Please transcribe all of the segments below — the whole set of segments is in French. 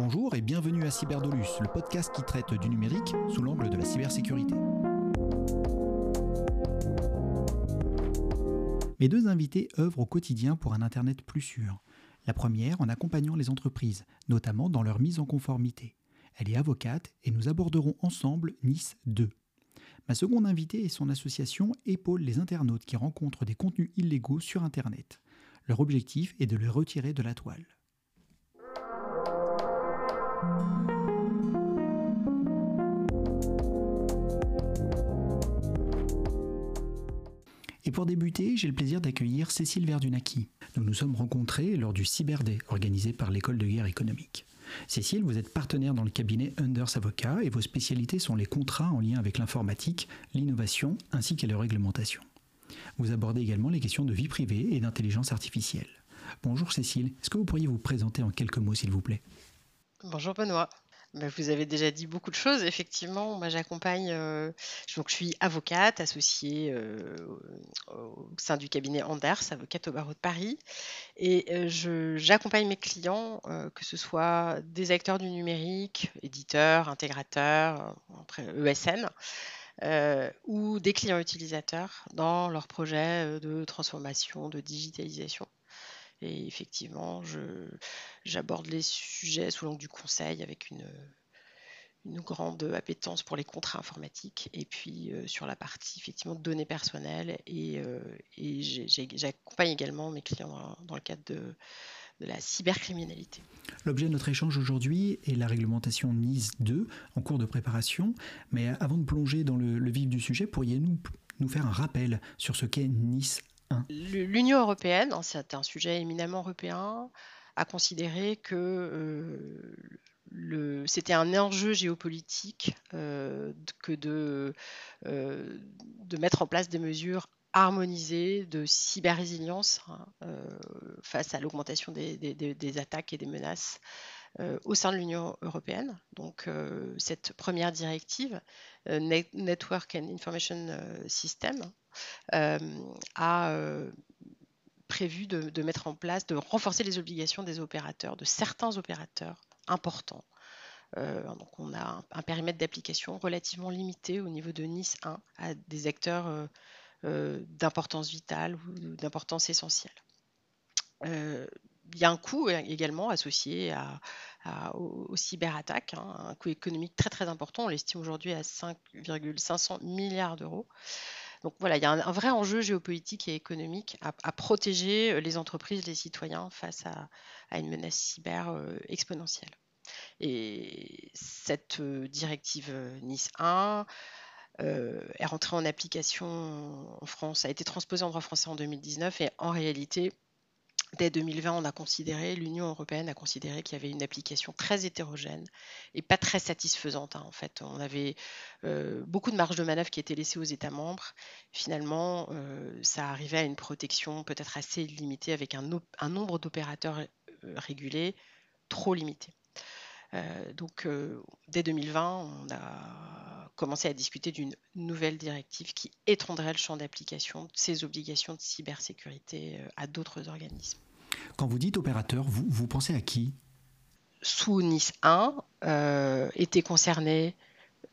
Bonjour et bienvenue à Cyberdolus, le podcast qui traite du numérique sous l'angle de la cybersécurité. Mes deux invités œuvrent au quotidien pour un Internet plus sûr. La première en accompagnant les entreprises, notamment dans leur mise en conformité. Elle est avocate et nous aborderons ensemble Nice 2. Ma seconde invitée est son association épaule les internautes qui rencontrent des contenus illégaux sur Internet. Leur objectif est de les retirer de la toile. Et pour débuter, j'ai le plaisir d'accueillir Cécile Verdunaki. Nous nous sommes rencontrés lors du Cyberday organisé par l'école de guerre économique. Cécile, vous êtes partenaire dans le cabinet Unders Avocat et vos spécialités sont les contrats en lien avec l'informatique, l'innovation ainsi que la réglementation. Vous abordez également les questions de vie privée et d'intelligence artificielle. Bonjour Cécile, est-ce que vous pourriez vous présenter en quelques mots s'il vous plaît? Bonjour Benoît. Bah, vous avez déjà dit beaucoup de choses. Effectivement, moi j'accompagne, euh, je suis avocate associée euh, au sein du cabinet Anders, avocate au barreau de Paris, et euh, j'accompagne mes clients, que ce soit des acteurs du numérique, éditeurs, intégrateurs, ESN, e ou des clients utilisateurs dans leurs projets de transformation, de digitalisation. Et effectivement, j'aborde les sujets sous l'angle du conseil avec une, grande appétence pour les contrats informatiques et puis euh, sur la partie effectivement données personnelles et, euh, j'accompagne également mes clients dans, le cadre de, la cybercriminalité. L'objet de notre échange aujourd'hui est la réglementation NIS 2 en cours de préparation, mais avant de plonger dans le, vif du sujet, pourriez-nous nous faire un rappel sur ce qu'est NIS L'Union européenne, hein, c'est un sujet éminemment européen, a considéré que euh, c'était un enjeu géopolitique euh, que de, euh, de mettre en place des mesures harmonisées de cyber-résilience hein, face à l'augmentation des, attaques et des menaces au sein de l'Union européenne. Donc cette première directive, Network and Information System, a euh, prévu de, mettre en place, de renforcer les obligations des opérateurs, de certains opérateurs importants. Euh, on a un, périmètre d'application relativement limité au niveau de Nice 1 à des acteurs d'importance vitale ou d'importance essentielle. Il y a un coût également associé aux, cyberattaques, hein, un coût économique très très important. On l'estime aujourd'hui à 5,500 milliards d'euros. Donc voilà, il y a un, vrai enjeu géopolitique et économique à, protéger euh, les entreprises, les citoyens face à, une menace cyber euh, exponentielle. Et cette euh, directive Nice 1 est rentrée en application en France, a été transposée en droit français en 2019 et en réalité, Dès 2020, on a considéré, l'Union européenne a considéré qu'il y avait une application très hétérogène et pas très satisfaisante. Hein, en fait, on avait euh, beaucoup de marge de manœuvre qui était laissée aux États membres. Finalement, euh, ça arrivait à une protection peut-être assez limitée avec un, nombre d'opérateurs euh, régulés trop limité. Donc, dès 2020, on a commencé à discuter d'une nouvelle directive qui étendrait le champ d'application de ces obligations de cybersécurité à d'autres organismes. Quand vous dites opérateur, vous, vous pensez à qui? Sous Nice 1 euh, étaient concernés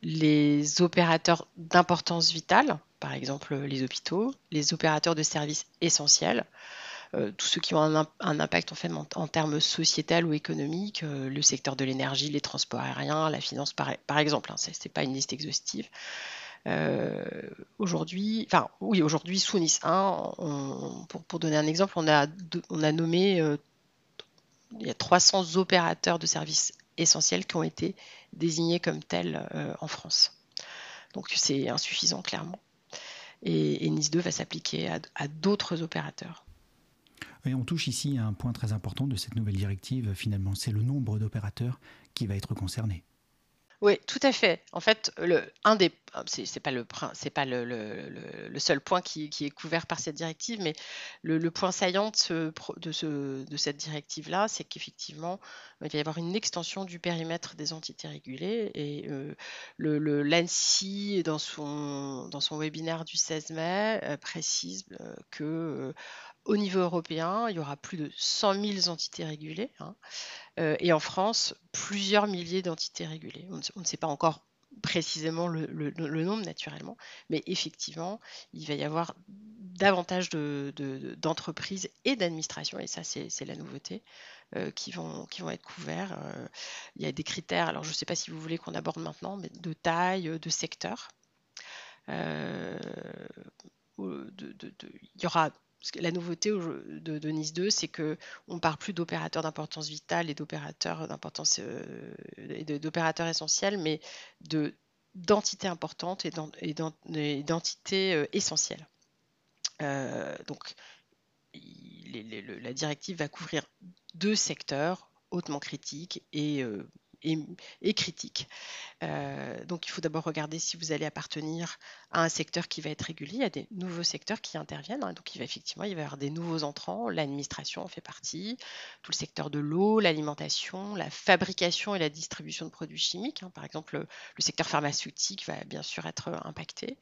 les opérateurs d'importance vitale, par exemple les hôpitaux, les opérateurs de services essentiels, euh, tous ceux qui ont un, impact en, termes sociétal ou économiques, euh, le secteur de l'énergie, les transports aériens, la finance par, exemple, hein, ce n'est pas une liste exhaustive. Euh, aujourd'hui, enfin oui, aujourd'hui sous Nice 1, pour, donner un exemple, on a, nommé euh, il y a 300 opérateurs de services essentiels qui ont été désignés comme tels euh, en France. Donc c'est insuffisant clairement. Et, Nice 2 va s'appliquer à, d'autres opérateurs. On touche ici à un point très important de cette nouvelle directive, finalement, c'est le nombre d'opérateurs qui va être concerné. Oui, tout à fait. En fait, le, un des, c'est pas le, c'est pas le, le, seul point qui, est couvert par cette directive, mais le, point saillant de, ce, de, ce, de cette directive-là, c'est qu'effectivement, il va y avoir une extension du périmètre des entités régulées et euh, le, l'ANSI, dans son, dans son webinaire du 16 mai, euh, précise euh, que au niveau européen, il y aura plus de 100 000 entités régulées. Hein. Euh, et en France, plusieurs milliers d'entités régulées. On ne, sait pas encore précisément le, nombre naturellement, mais effectivement, il va y avoir davantage d'entreprises et d'administrations, et ça c'est la nouveauté, euh, qui, vont, qui vont être couverts. Euh, il y a des critères, alors je ne sais pas si vous voulez qu'on aborde maintenant, mais de taille, de secteur. il y aura la nouveauté de, Nice 2, c'est que on parle plus d'opérateurs d'importance vitale et d'opérateurs d'importance euh, d'opérateurs essentiels, mais de d'entités importantes et d'entités euh, essentielles. Euh, donc, la directive va couvrir deux secteurs hautement critiques et et, critique. Euh, donc il faut d'abord regarder si vous allez appartenir à un secteur qui va être y a des nouveaux secteurs qui interviennent. Hein. donc il va effectivement il va y avoir des nouveaux entrants. L'administration en fait partie, tout le secteur de l'eau, l'alimentation, la fabrication et la distribution de produits chimiques. Hein. Par exemple, le, secteur pharmaceutique va bien sûr être impacté.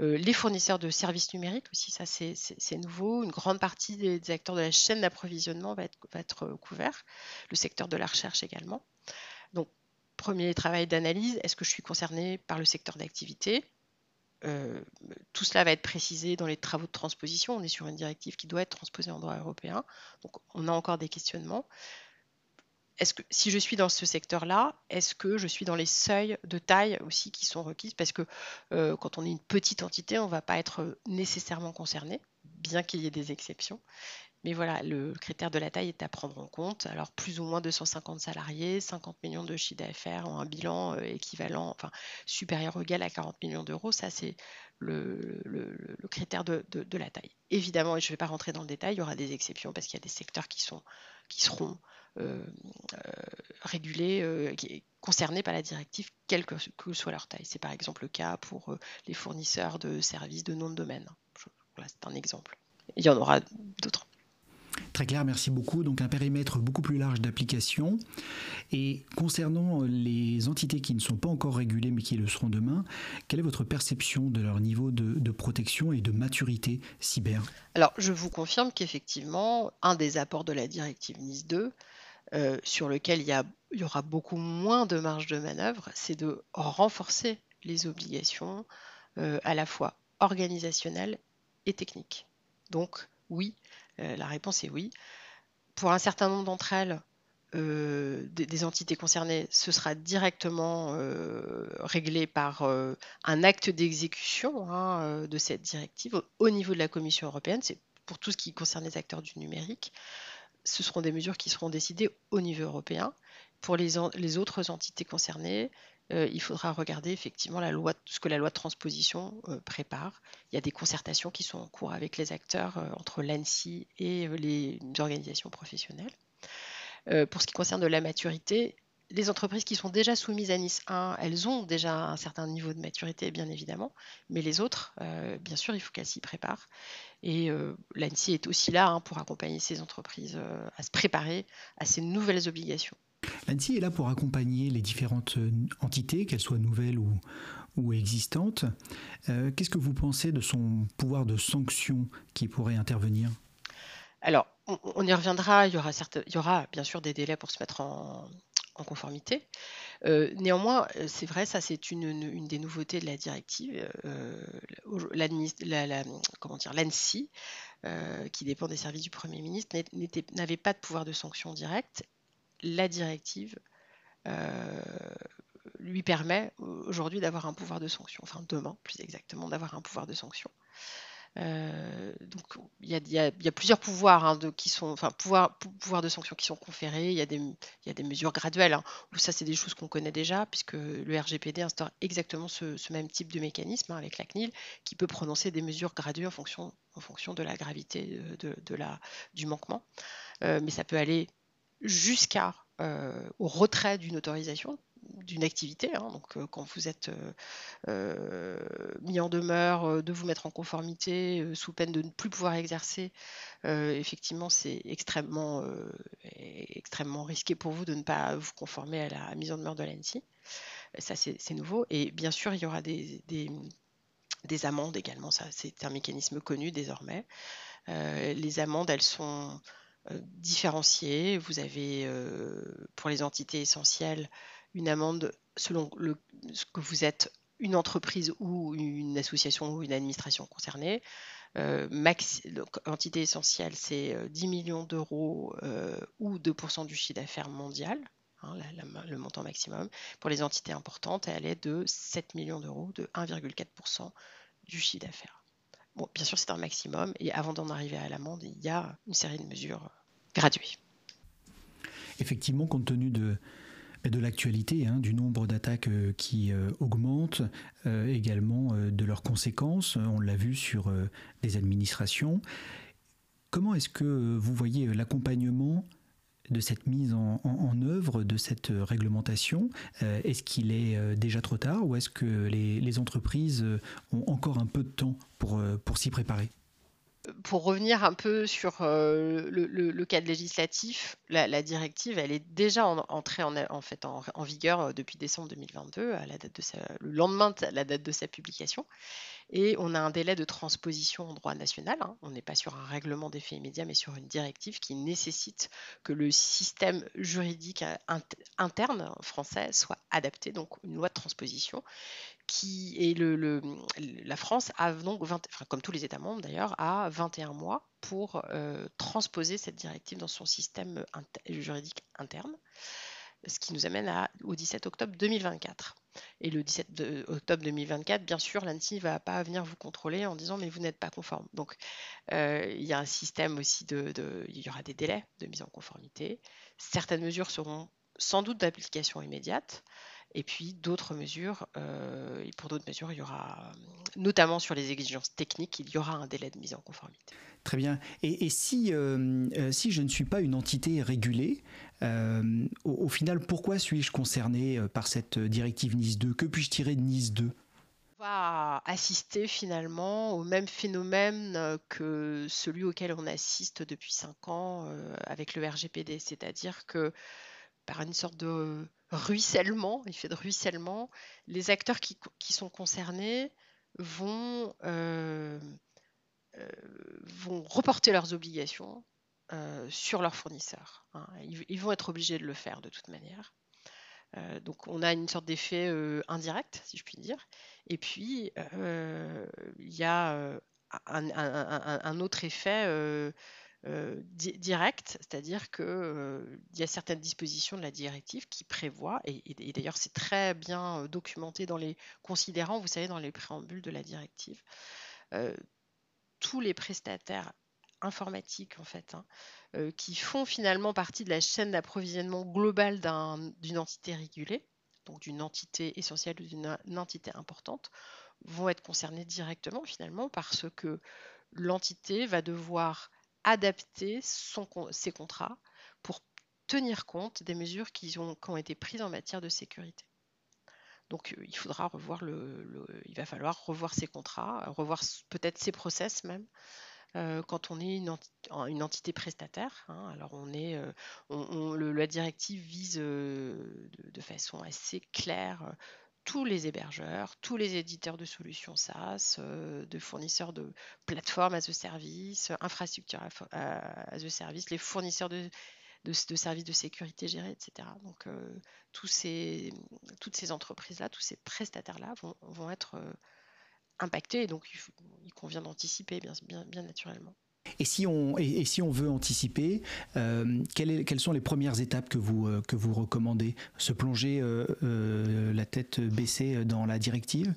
Euh, les fournisseurs de services numériques aussi, ça c'est nouveau. Une grande partie des, acteurs de la chaîne d'approvisionnement va être, va être couvert. Le secteur de la recherche également. Donc, premier travail d'analyse, est-ce que je suis concerné par le secteur d'activité? Euh, tout cela va être précisé dans les travaux de transposition. On est sur une directive qui doit être transposée en droit européen. Donc, on a encore des questionnements. Si je suis dans ce secteur-là, est-ce que je suis dans les seuils de taille aussi qui sont requises? Parce que euh, quand on est une petite entité, on ne va pas être nécessairement concerné, bien qu'il y ait des exceptions. Mais voilà, le critère de la taille est à prendre en compte. Alors, plus ou moins 250 salariés, 50 millions de chiffre d'affaires ont un bilan euh, équivalent, enfin, supérieur ou égal à 40 millions d'euros. Ça, c'est le, critère de, la taille. Évidemment, et je ne vais pas rentrer dans le détail, il y aura des exceptions parce qu'il y a des secteurs qui, seront euh, euh, régulés, concernés par la directive, quelle que, soit leur taille. C'est par exemple le cas pour les fournisseurs de services de nom de domaine. Voilà, c'est un exemple. Il y en aura d'autres. Très clair, merci beaucoup. Donc un périmètre beaucoup plus large d'application. Et concernant les entités qui ne sont pas encore régulées mais qui le seront demain, quelle est votre perception de leur niveau de, protection et de maturité cyber? Alors je vous confirme qu'effectivement, un des apports de la directive NIS 2, euh, sur lequel il y, y aura beaucoup moins de marge de manœuvre, c'est de renforcer les obligations euh, à la fois organisationnelles et techniques. Donc oui, la réponse est oui. Pour un certain nombre d'entre elles, euh, des, entités concernées, ce sera directement euh, réglé par un acte d'exécution hein, de cette directive au niveau de la Commission européenne. C'est pour tout ce qui concerne les acteurs du numérique. Ce seront des mesures qui seront décidées au niveau européen. Pour les autres entités concernées, euh, il faudra regarder effectivement la loi, ce que la loi de transposition euh, prépare. Il y a des concertations qui sont en cours avec les acteurs euh, entre l'ANSI et les organisations professionnelles. pour ce qui concerne de la maturité, les entreprises qui sont déjà soumises à Nice 1, elles ont déjà un certain niveau de maturité, bien évidemment, mais les autres, bien sûr, il faut qu'elles s'y préparent. Et l'ANSI est aussi là hein, pour accompagner ces entreprises à se préparer à ces nouvelles obligations. L'ANSI est là pour accompagner les différentes euh, entités, qu'elles soient nouvelles ou, existantes. Euh, qu'est-ce que vous pensez de son pouvoir de sanction qui pourrait intervenir? Alors, on, y reviendra. Il y, aura il y aura bien sûr des délais pour se mettre en, conformité. Euh, néanmoins, c'est vrai, ça c'est une, des nouveautés de la directive. l'ANSI, qui dépend des services du Premier ministre, n'avait pas de pouvoir de sanction directe la directive euh, lui permet aujourd'hui d'avoir un pouvoir de sanction, enfin demain plus exactement, d'avoir un pouvoir de sanction. Euh, donc il y, a, plusieurs pouvoirs de, sanction qui sont conférés. Il y a des, mesures graduelles. Hein, où ça c'est des choses qu'on connaît déjà puisque le RGPD instaure exactement ce, même type de mécanisme avec la CNIL qui peut prononcer des mesures graduées en fonction, de la gravité la, du manquement. Euh, mais ça peut aller jusqu'à euh, au retrait d'une autorisation d'une activité. Hein. donc, euh, quand vous êtes euh, mis en demeure de vous mettre en conformité sous peine de ne plus pouvoir exercer, effectivement, c'est extrêmement, extrêmement risqué pour vous de ne pas vous conformer à la mise en demeure de l'ANSI. Ça, c'est nouveau. Et bien sûr, il y aura des, des, des amendes également. Ça, c'est un mécanisme connu désormais. les amendes, elles sont différenciées. Vous avez pour les entités essentielles une amende selon ce que vous êtes une entreprise ou une association ou une administration concernée. Euh, donc, entité essentielle, c'est 10 euh, millions d'euros euh, ou 2% du chiffre d'affaires mondial, hein, le montant maximum. Pour les entités importantes, elle est de 7 millions d'euros, de 1,4% du chiffre d'affaires. Bien sûr, c'est un maximum, et avant d'en arriver à l'amende, il y a une série de mesures graduées. Effectivement, compte tenu de, de l'actualité, hein, du nombre d'attaques euh, qui euh, augmente, euh, également de leurs conséquences. On l'a vu sur des administrations. Comment est-ce que vous voyez l'accompagnement de cette mise en, œuvre de cette réglementation Est-ce qu'il est déjà trop tard ou est-ce que les, entreprises ont encore un peu de temps pour, pour s'y préparer? Pour revenir un peu sur euh, le, cadre législatif, la, directive, elle est déjà entrée en, fait en, vigueur euh, depuis décembre 2022, à la date le lendemain de la date de sa publication. Et on a un délai de transposition en droit national. Hein. On n'est pas sur un règlement d'effet immédiat, mais sur une directive qui nécessite que le système juridique euh, interne français soit adapté, donc une loi de transposition qui la France a donc comme tous les États membres d'ailleurs, a 21 mois pour euh, transposer cette directive dans son système juridique interne, ce qui nous amène au 17 octobre 2024. Et le 17 octobre 2024, bien sûr, l'ANSI ne va pas venir vous contrôler en disant mais vous n'êtes pas conforme. Donc euh, y a un système aussi de, il y aura des délais de mise en conformité. Certaines mesures seront sans doute d'application immédiate. Et puis d'autres mesures, euh, et pour d'autres mesures, il y aura, notamment sur les exigences techniques, il y aura un délai de mise en conformité. Très bien. Et, si, euh, euh, si je ne suis pas une entité régulée, au, final, pourquoi suis-je concerné par cette directive NIS 2 Que puis-je tirer de NIS 2 on va assister finalement au même phénomène que celui auquel on assiste depuis 5 ans avec le RGPD, c'est-à-dire que par une sorte de ruissellement, effet de ruissellement, les acteurs qui, sont concernés vont, euh, euh, vont reporter leurs obligations euh, sur leurs fournisseurs. Hein. Ils, vont être obligés de le faire de toute manière. donc on a une sorte d'effet indirect, si je puis dire. Et puis, il y a un, autre effet euh, direct, c'est-à-dire qu'il euh, y a certaines dispositions de la directive qui prévoient, et, d'ailleurs c'est très bien euh, documenté dans les considérants, vous savez, dans les préambules de la directive, tous les prestataires informatiques en fait, hein, qui font finalement partie de la chaîne d'approvisionnement globale d'une entité régulée, donc d'une entité essentielle ou d'une entité importante, vont être concernés directement finalement parce que l'entité va devoir adapter ses contrats pour tenir compte des mesures qui ont, été prises en matière de sécurité. Donc euh, il faudra revoir le, il va falloir revoir ses contrats, revoir peut-être ses process même. Euh, quand on est une, entité prestataire, hein. alors on est, euh, la directive vise de, façon assez claire tous les hébergeurs, tous les éditeurs de solutions SaaS, euh, de fournisseurs de plateformes as a service, infrastructures as a service, les fournisseurs de, services de sécurité gérés, etc. Donc, euh, tous ces, toutes ces entreprises-là, tous ces prestataires-là vont, être euh, impactés et donc il, convient d'anticiper bien naturellement. Et si on, et, si on veut anticiper, euh, quelles, sont les premières étapes que vous, euh, que vous recommandez? Se plonger euh, la tête baissée dans la directive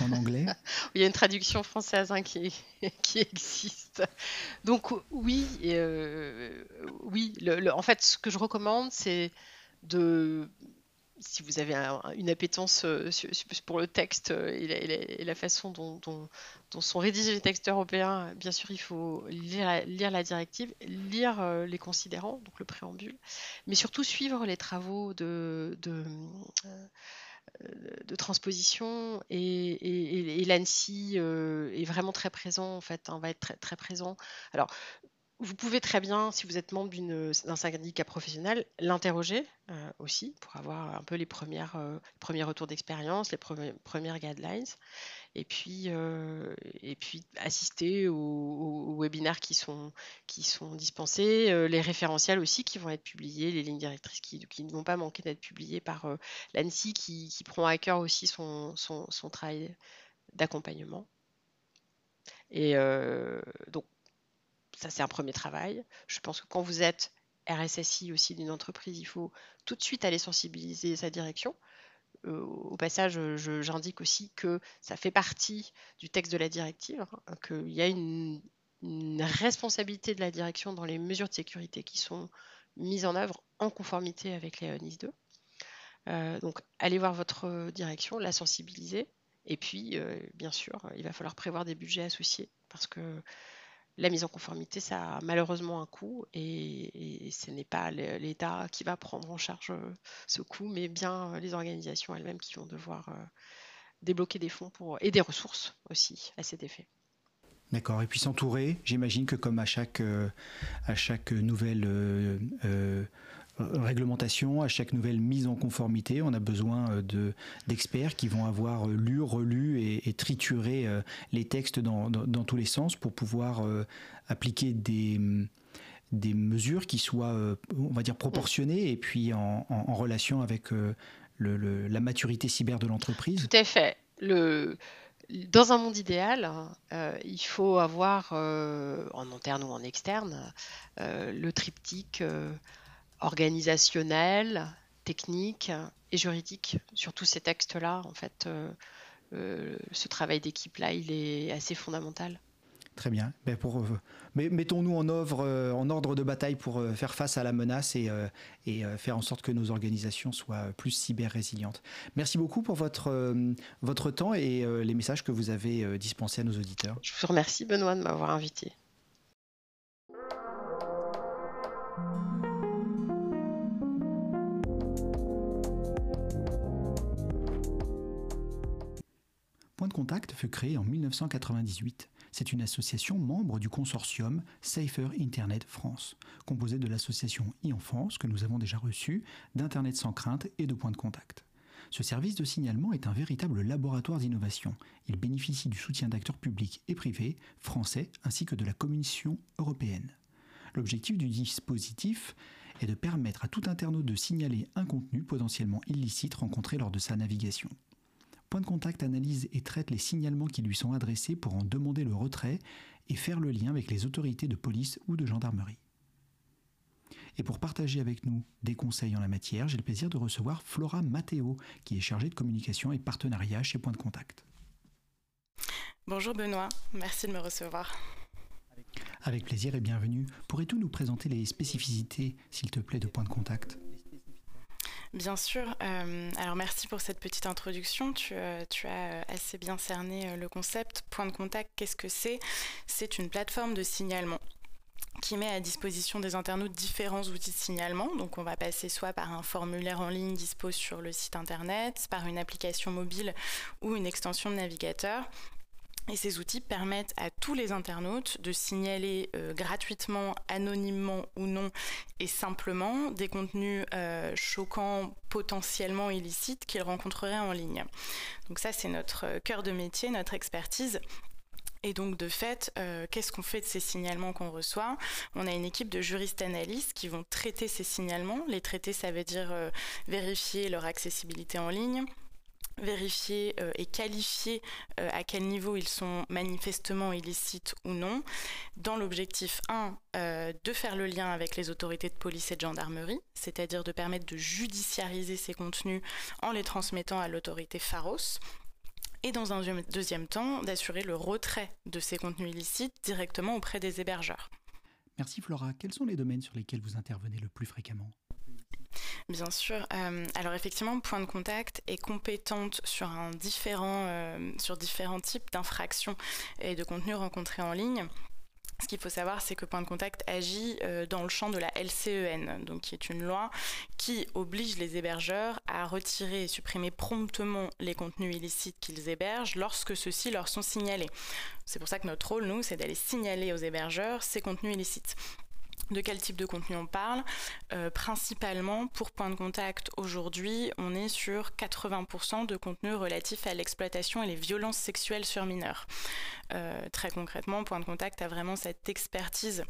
en anglais? Il y a une traduction française hein, qui, qui existe. Donc oui, oui en fait ce que je recommande c'est de si vous avez une appétence euh, pour le texte euh, et la, façon dont, sont rédigés les textes européens, bien sûr, il faut lire, la directive, lire euh, les considérants, donc le préambule, mais surtout suivre les travaux de, transposition et, l'ANSI est vraiment très présent, en fait, hein, va être très, très présent. Alors, vous pouvez très bien, si vous êtes membre d'un syndicat professionnel, l'interroger aussi pour avoir un peu les premières, premiers retours d'expérience, les premières guidelines et puis, euh, et puis assister aux, webinaires qui sont, qui sont dispensés, euh, les référentiels aussi qui vont être publiés, les lignes directrices qui, qui ne vont pas manquer d'être publiées par euh, l'ANSI qui, qui, prend à cœur aussi son, son, son travail d'accompagnement. Et donc, ça c'est un premier travail. Je pense que quand vous êtes RSSI aussi d'une entreprise, il faut tout de suite aller sensibiliser sa direction au passage, j'indique aussi que ça fait partie du texte de la directive, hein, qu'il y a une, responsabilité de la direction dans les mesures de sécurité qui sont mises en œuvre en conformité avec les NIS 2. Euh, donc, allez voir votre direction, la sensibiliser, et puis, euh, bien sûr, il va falloir prévoir des budgets associés, parce que la mise en conformité, ça a malheureusement un coût et, ce n'est pas l'État qui va prendre en charge euh, ce coût, mais bien euh, les organisations elles-mêmes qui vont devoir euh, débloquer des fonds pour, et des ressources aussi à cet effet. D'accord. Et puis s'entourer, j'imagine que comme à chaque, à chaque nouvelle réglementation, à chaque nouvelle mise en conformité, on a besoin euh, de, d'experts qui vont avoir euh, lu, relu et, trituré euh, les textes dans, tous les sens pour pouvoir appliquer des, des mesures qui soient, on va dire, proportionnées et puis en, relation avec la maturité cyber de l'entreprise. Tout à fait. Dans un monde idéal, il faut avoir, en interne ou en externe, le triptyque organisationnel, technique et juridique. Sur tous ces textes-là, en fait, euh, euh, ce travail d'équipe-là, il est assez fondamental. Très bien. Pour, euh, mettons-nous en, en ordre de bataille pour faire face à la menace et, et faire en sorte que nos organisations soient plus cyber-résilientes. Merci beaucoup pour votre, votre temps et les messages que vous avez dispensés à nos auditeurs. Je vous remercie, Benoît, de m'avoir invité. De contact fut créé en 1998. C'est une association membre du consortium Safer Internet France, composée de l'association e-enfance que nous avons déjà reçue, d'Internet sans crainte et de Point de contact. Ce service de signalement est un véritable laboratoire d'innovation. Il bénéficie du soutien d'acteurs publics et privés, français ainsi que de la Commission européenne. L'objectif du dispositif est de permettre à tout internaute de signaler un contenu potentiellement illicite rencontré lors de sa navigation. Point de contact analyse et traite les signalements qui lui sont adressés pour en demander le retrait et faire le lien avec les autorités de police ou de gendarmerie. Et pour partager avec nous des conseils en la matière, j'ai le plaisir de recevoir Flora Matteo, qui est chargée de communication et partenariat chez Point de Contact. Bonjour Benoît, merci de me recevoir. Avec plaisir et bienvenue. Pourrais-tu nous présenter les spécificités, s'il te plaît, de Point de Contact? Bien sûr. Euh, alors merci pour cette petite introduction. Tu, euh, as euh, assez bien cerné le concept. Point de contact, qu'est-ce que c'est? C'est une plateforme de signalement qui met à disposition des internautes différents outils de signalement. Donc on va passer soit par un formulaire en ligne disposé sur le site internet, par une application mobile ou une extension de navigateur, et ces outils permettent à tous les internautes de signaler euh, gratuitement, anonymement ou non, et simplement des contenus euh, choquants, potentiellement illicites qu'ils rencontreraient en ligne. Donc ça, c'est notre euh, cœur de métier, notre expertise. Et donc, de fait, qu'est-ce qu'on fait de ces signalements qu'on reçoit? On a une équipe de juristes analystes qui vont traiter ces signalements. Les traiter, ça veut dire vérifier leur accessibilité en ligne, vérifier euh, et qualifier euh, à quel niveau ils sont manifestement illicites ou non, dans l'objectif 1 euh, de faire le lien avec les autorités de police et de gendarmerie, c'est-à-dire de permettre de judiciariser ces contenus en les transmettant à l'autorité Pharos, et dans un deuxième temps d'assurer le retrait de ces contenus illicites directement auprès des hébergeurs. Merci Flora. Quels sont les domaines sur lesquels vous intervenez le plus fréquemment? Bien sûr. Euh, alors effectivement, Point de Contact est compétente euh, sur différents types d'infractions et de contenus rencontrés en ligne. Ce qu'il faut savoir, c'est que Point de Contact agit euh, dans le champ de la LCEN, donc qui est une loi qui oblige les hébergeurs à retirer et supprimer promptement les contenus illicites qu'ils hébergent lorsque ceux-ci leur sont signalés. C'est pour ça que notre rôle, nous, c'est d'aller signaler aux hébergeurs ces contenus illicites. De quel type de contenu on parle euh, Principalement, pour Point de Contact, aujourd'hui, on est sur 80% de contenu relatif à l'exploitation et les violences sexuelles sur mineurs. Euh, très concrètement, Point de Contact a vraiment cette expertise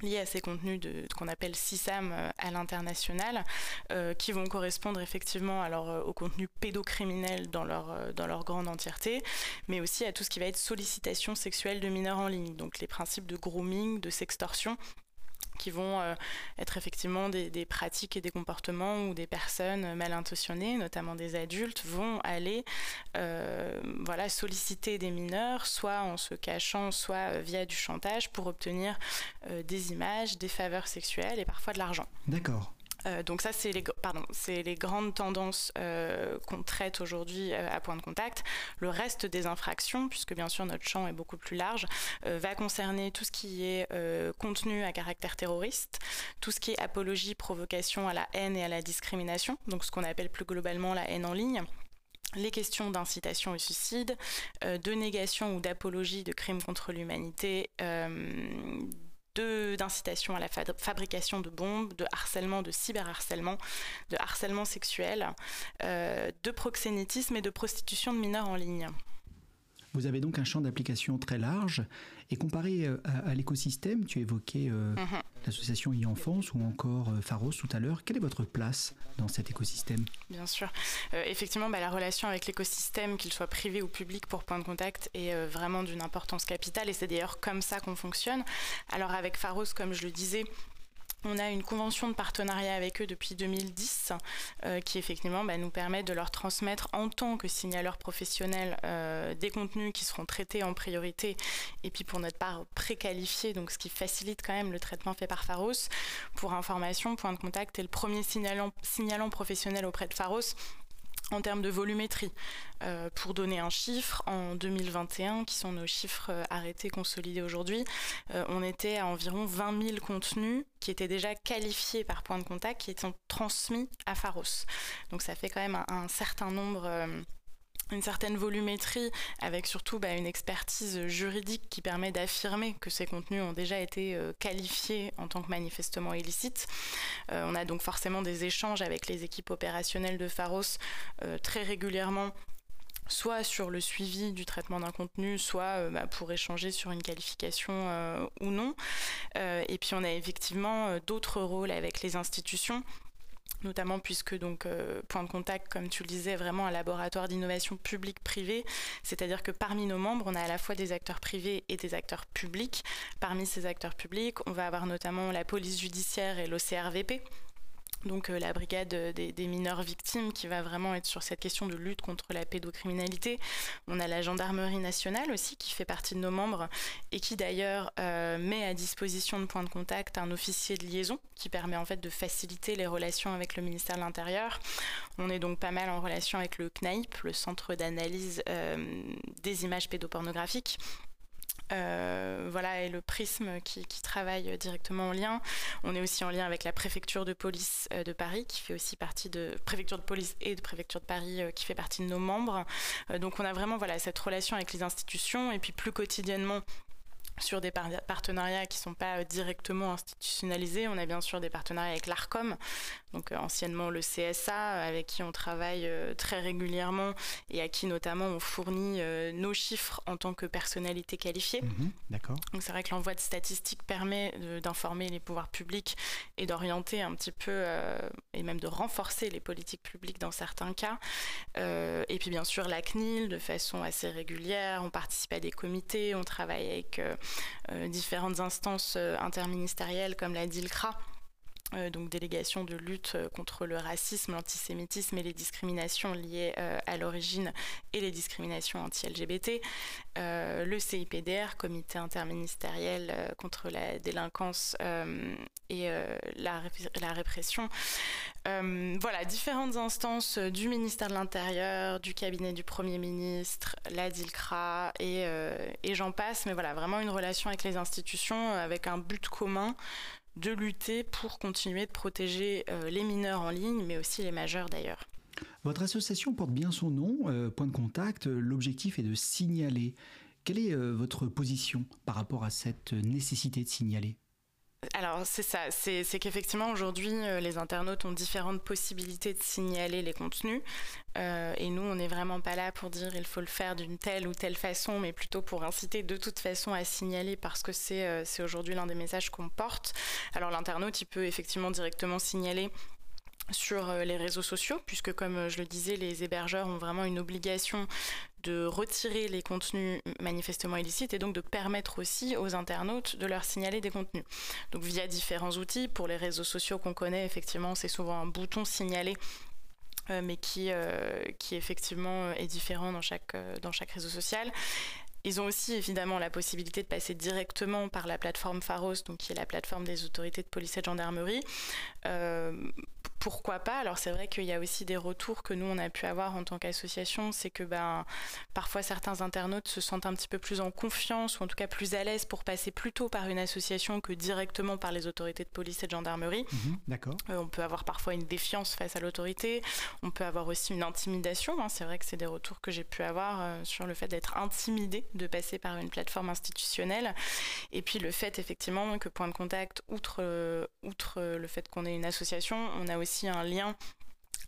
liée à ces contenus qu'on appelle CISAM euh, à l'international, qui vont correspondre effectivement au contenu pédocriminel dans leur, dans leur grande entièreté, mais aussi à tout ce qui va être sollicitation sexuelle de mineurs en ligne, donc les principes de grooming, de sextorsion qui vont euh, être effectivement des, pratiques et des comportements où des personnes mal intentionnées, notamment des adultes, vont aller euh, voilà, solliciter des mineurs, soit en se cachant, soit euh, via du chantage, pour obtenir des images, des faveurs sexuelles et parfois de l'argent. D'accord. Euh, donc ça, c'est les, grandes tendances euh, qu'on traite aujourd'hui euh, à point de contact. Le reste des infractions, puisque bien sûr notre champ est beaucoup plus large, va concerner tout ce qui est contenu à caractère terroriste, tout ce qui est apologie, provocation à la haine et à la discrimination, donc ce qu'on appelle plus globalement la haine en ligne les questions d'incitation au suicide, de négation ou d'apologie de crimes contre l'humanité, d'incitation à la fabrication de bombes, de harcèlement, de cyberharcèlement, de harcèlement sexuel, euh, de proxénétisme et de prostitution de mineurs en ligne. Vous avez donc un champ d'application très large et comparé euh, à, l'écosystème, tu évoquais euh, mhm. l'association e-enfance ou encore euh, Pharos tout à l'heure. Quelle est votre place dans cet écosystème? Bien sûr. effectivement, bah, la relation avec l'écosystème, qu'il soit privé ou public pour Point de Contact, est vraiment d'une importance capitale et c'est d'ailleurs comme ça qu'on fonctionne. Alors avec Pharos, comme je le disais, on a une convention de partenariat avec eux depuis 2010 euh, qui effectivement bah, nous permet de leur transmettre en tant que signaleurs professionnels euh, des contenus qui seront traités en priorité et puis pour notre part préqualifiés, donc ce qui facilite quand même le traitement fait par Pharos. Pour information, Point de Contact est le premier signalant, signalant professionnel auprès de Pharos en termes de volumétrie. Euh, pour donner un chiffre, en 2021, qui sont nos chiffres euh, arrêtés, consolidés aujourd'hui, euh, on était à environ 20 000 contenus qui étaient déjà qualifiés par point de contact, qui étaient transmis à Pharos. Donc ça fait quand même un, certain nombre une certaine volumétrie avec surtout bah, une expertise juridique qui permet d'affirmer que ces contenus ont déjà été euh, qualifiés en tant que manifestement illicites. Euh, on a donc forcément des échanges avec les équipes opérationnelles de Pharos euh, très régulièrement soit sur le suivi du traitement d'un contenu, soit bah, pour échanger sur une qualification ou non. et puis on a effectivement d'autres rôles avec les institutions notamment puisque euh, Point de Contact, comme tu le disais, vraiment un laboratoire d'innovation publique-privée, c'est-à-dire que parmi nos membres, on a à la fois des acteurs privés et des acteurs publics. Parmi ces acteurs publics, on va avoir notamment la police judiciaire et l'OCRVP, donc euh, la brigade des, mineurs victimes qui va vraiment être sur cette question de lutte contre la pédocriminalité. On a la gendarmerie nationale aussi qui fait partie de nos membres et qui d'ailleurs euh, met à disposition de point de contact un officier de liaison qui permet en fait de faciliter les relations avec le ministère de l'Intérieur. On est donc pas mal en relation avec le CNAIP, le Centre d'analyse euh, des images pédopornographiques euh, voilà, et le prisme qui, travaille directement en lien. On est aussi en lien avec la préfecture de police euh, de Paris, qui fait aussi partie de préfecture de police et de préfecture de Paris, euh, qui fait partie de nos membres. donc on a vraiment voilà cette relation avec les institutions et puis plus quotidiennement sur des partenariats qui ne sont pas directement institutionnalisés. On a bien sûr des partenariats avec l'ARCOM, donc euh, anciennement le CSA, avec qui on travaille euh, très régulièrement et à qui notamment on fournit euh, nos chiffres en tant que personnalité qualifiée. Mhm, d'accord. Donc c'est vrai que l'envoi de statistiques permet d'informer les pouvoirs publics et d'orienter un petit peu et même de renforcer les politiques publiques dans certains cas. et puis bien sûr la CNIL de façon assez régulière. On participe à des comités, on travaille avec différentes instances interministérielles comme la DILCRA euh, donc délégation de lutte euh, contre le racisme, l'antisémitisme et les discriminations liées euh, à l'origine et les discriminations anti-LGBT, le CIPDR, comité interministériel contre la délinquance et la, la, répression. voilà, différentes instances du ministère de l'Intérieur, du cabinet du Premier ministre, la DILCRA et, et j'en passe, mais voilà, vraiment une relation avec les institutions avec un but commun de lutter pour continuer de protéger euh, les mineurs en ligne, mais aussi les majeurs d'ailleurs. Votre association porte bien son nom, euh, Point de contact. L'objectif est de signaler. Quelle est euh, votre position par rapport à cette nécessité de signaler? Alors c'est ça, c'est qu'effectivement aujourd'hui euh, les internautes ont différentes possibilités de signaler les contenus euh, et nous on n'est vraiment pas là pour dire il faut le faire d'une telle ou telle façon mais plutôt pour inciter de toute façon à signaler parce que c'est euh, aujourd'hui l'un des messages qu'on porte. Alors l'internaute il peut effectivement directement signaler sur les réseaux sociaux, puisque comme je le disais, les hébergeurs ont vraiment une obligation de retirer les contenus manifestement illicites et donc de permettre aussi aux internautes de leur signaler des contenus. Donc via différents outils, pour les réseaux sociaux qu'on connaît, effectivement, c'est souvent un bouton signaler euh, mais qui, qui effectivement est différent dans chaque, dans chaque réseau social. Ils ont aussi évidemment la possibilité de passer directement par la plateforme Pharos, donc qui est la plateforme des autorités de police et de gendarmerie. Euh, pourquoi pas? Alors c'est vrai qu'il y a aussi des retours que nous on a pu avoir en tant qu'association, c'est que ben parfois certains internautes se sentent un petit peu plus en confiance ou en tout cas plus à l'aise pour passer plutôt par une association que directement par les autorités de police et de gendarmerie. Mhm, d'accord. Euh, on peut avoir parfois une défiance face à l'autorité, on peut avoir aussi une intimidation. Hein. C'est vrai que c'est des retours que j'ai pu avoir euh, sur le fait d'être intimidé de passer par une plateforme institutionnelle. Et puis le fait effectivement que Point de Contact, outre, euh, outre le fait qu'on est une association, on a aussi un lien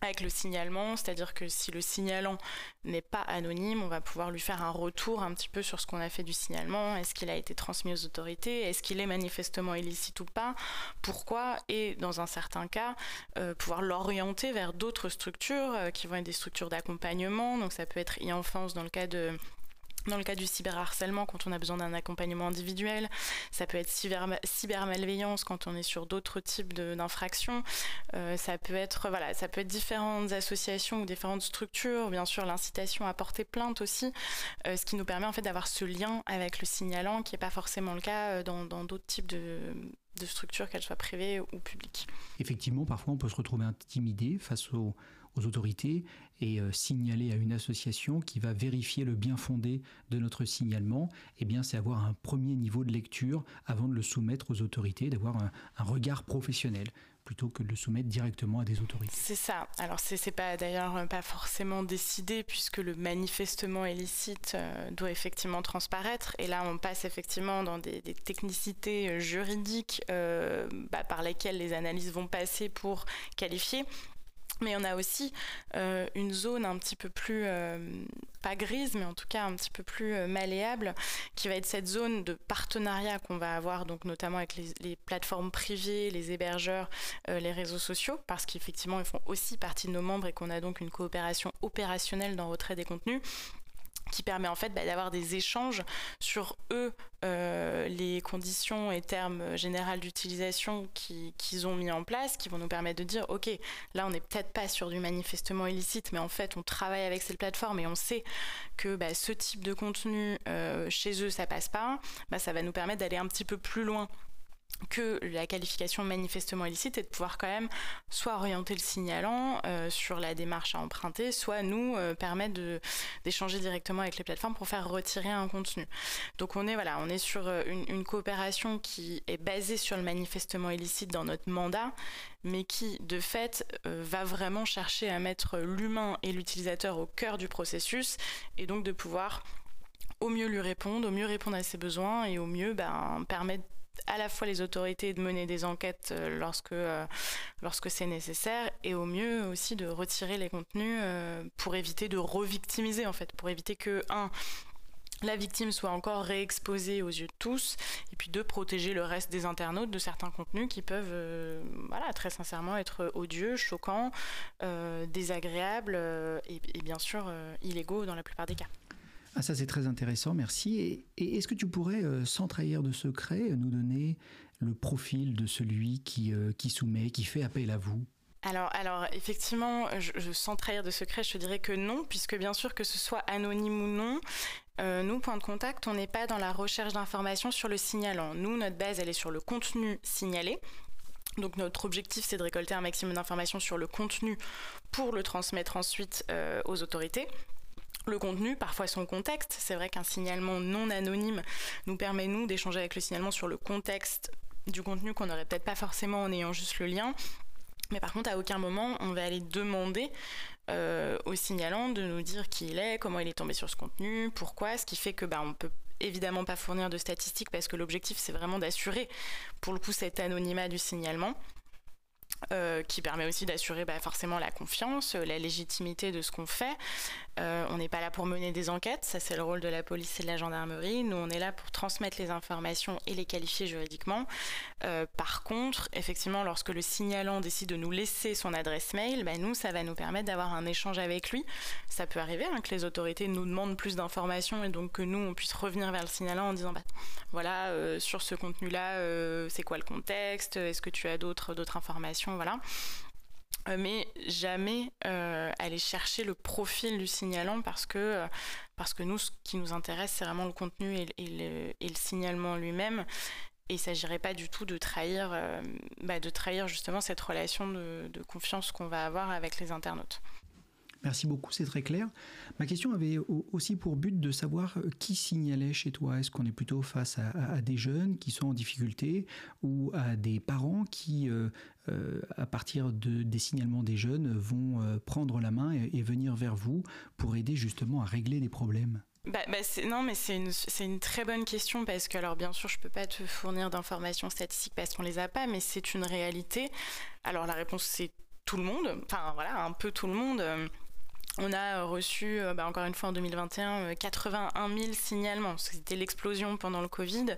avec le signalement, c'est-à-dire que si le signalant n'est pas anonyme, on va pouvoir lui faire un retour un petit peu sur ce qu'on a fait du signalement, est-ce qu'il a été transmis aux autorités, est-ce qu'il est manifestement illicite ou pas, pourquoi, et dans un certain cas, euh, pouvoir l'orienter vers d'autres structures euh, qui vont être des structures d'accompagnement, donc ça peut être e-enfance dans le cas de dans le cas du cyberharcèlement, quand on a besoin d'un accompagnement individuel, ça peut être cyber, cybermalveillance quand on est sur d'autres types d'infractions. Euh, ça peut être voilà, ça peut être différentes associations ou différentes structures. Bien sûr, l'incitation à porter plainte aussi, euh, ce qui nous permet en fait d'avoir ce lien avec le signalant, qui n'est pas forcément le cas euh, dans d'autres types de, de structures, qu'elles soient privées ou publiques. Effectivement, parfois on peut se retrouver intimidé face aux, aux autorités et euh, signaler à une association qui va vérifier le bien fondé de notre signalement, eh bien c'est avoir un premier niveau de lecture avant de le soumettre aux autorités, d'avoir un, regard professionnel plutôt que de le soumettre directement à des autorités. C'est ça. Alors c'est pas d'ailleurs pas forcément décidé puisque le manifestement illicite euh, doit effectivement transparaître et là on passe effectivement dans des, technicités euh, juridiques bah, par lesquelles les analyses vont passer pour qualifier. Mais on a aussi euh, une zone un petit peu plus, euh, pas grise, mais en tout cas un petit peu plus euh, malléable, qui va être cette zone de partenariat qu'on va avoir, donc notamment avec les, les plateformes privées, les hébergeurs, les réseaux sociaux, parce qu'effectivement ils font aussi partie de nos membres et qu'on a donc une coopération opérationnelle dans le retrait des contenus qui permet en fait bah, d'avoir des échanges sur eux, euh, les conditions et termes généraux d'utilisation qu'ils ont mis en place, qui vont nous permettre de dire, ok, là on n'est peut-être pas sur du manifestement illicite, mais en fait on travaille avec cette plateforme et on sait que bah, ce type de contenu euh, chez eux ça passe pas, bah, ça va nous permettre d'aller un petit peu plus loin que la qualification manifestement illicite et de pouvoir quand même soit orienter le signalant euh, sur la démarche à emprunter, soit nous euh, permettre d'échanger directement avec les plateformes pour faire retirer un contenu. Donc on est voilà, on est sur euh, une, coopération qui est basée sur le manifestement illicite dans notre mandat, mais qui de fait va vraiment chercher à mettre l'humain et l'utilisateur au cœur du processus et donc de pouvoir au mieux lui répondre, au mieux répondre à ses besoins et au mieux ben, permettre à la fois les autorités de mener des enquêtes euh, lorsque, euh, lorsque c'est nécessaire et au mieux aussi de retirer les contenus euh, pour éviter de revictimiser en fait, pour éviter que, un, la victime soit encore réexposée aux yeux de tous, et puis deux, protéger le reste des internautes de certains contenus qui peuvent, voilà, très sincèrement être odieux, choquants, désagréables et, bien sûr illégaux dans la plupart des cas. Ah ça c'est très intéressant, merci. Et, est-ce que tu pourrais, euh, sans trahir de secret, nous donner le profil de celui qui, euh, qui soumet, qui fait appel à vous? Alors, alors, effectivement, sans trahir de secret, je dirais que non, puisque bien sûr que ce soit anonyme ou non, euh, nous, point de contact, on n'est pas dans la recherche d'informations sur le signalant. Nous, notre base, elle est sur le contenu signalé. Donc notre objectif, c'est de récolter un maximum d'informations sur le contenu pour le transmettre ensuite aux autorités. Le contenu, parfois son contexte. C'est vrai qu'un signalement non anonyme nous permet, nous, d'échanger avec le signalement sur le contexte du contenu qu'on n'aurait peut-être pas forcément en ayant juste le lien. Mais par contre, à aucun moment, on va aller demander euh, au signalant de nous dire qui il est, comment il est tombé sur ce contenu, pourquoi, ce qui fait que bah, on peut évidemment pas fournir de statistiques parce que l'objectif c'est vraiment d'assurer pour le coup cet anonymat du signalement. Euh, qui permet aussi d'assurer bah, forcément la confiance, la légitimité de ce qu'on fait. Euh, on n'est pas là pour mener des enquêtes, ça c'est le rôle de la police et de la gendarmerie. Nous, on est là pour transmettre les informations et les qualifier juridiquement. Euh, par contre, effectivement, lorsque le signalant décide de nous laisser son adresse mail, bah, nous, ça va nous permettre d'avoir un échange avec lui. Ça peut arriver hein, que les autorités nous demandent plus d'informations et donc que nous, on puisse revenir vers le signalant en disant, bah, voilà, euh, sur ce contenu-là, c'est quoi le contexte? Est-ce que tu as d'autres informations? Euh, mais jamais euh, aller chercher le profil du signalant parce que, euh, parce que nous, ce qui nous intéresse, c'est vraiment le contenu et, le, signalement lui-même. Et il ne s'agirait pas du tout de trahir, bah, de trahir justement cette relation de confiance qu'on va avoir avec les internautes. Merci beaucoup, c'est très clair. Ma question avait aussi pour but de savoir euh, qui signalait chez toi. Est-ce qu'on est plutôt face à, des jeunes qui sont en difficulté ou à des parents qui, euh, euh, à partir de, des signalements des jeunes, vont prendre la main et, venir vers vous pour aider justement à régler des problèmes? Bah, bah non, mais c'est une, une, très bonne question parce que, alors bien sûr, je ne peux pas te fournir d'informations statistiques parce qu'on ne les a pas, mais c'est une réalité. Alors la réponse, c'est tout le monde, enfin voilà, un peu tout le monde. On a euh, reçu, euh, bah, encore une fois en 2021, 81 000 signalements. C'était l'explosion pendant le Covid.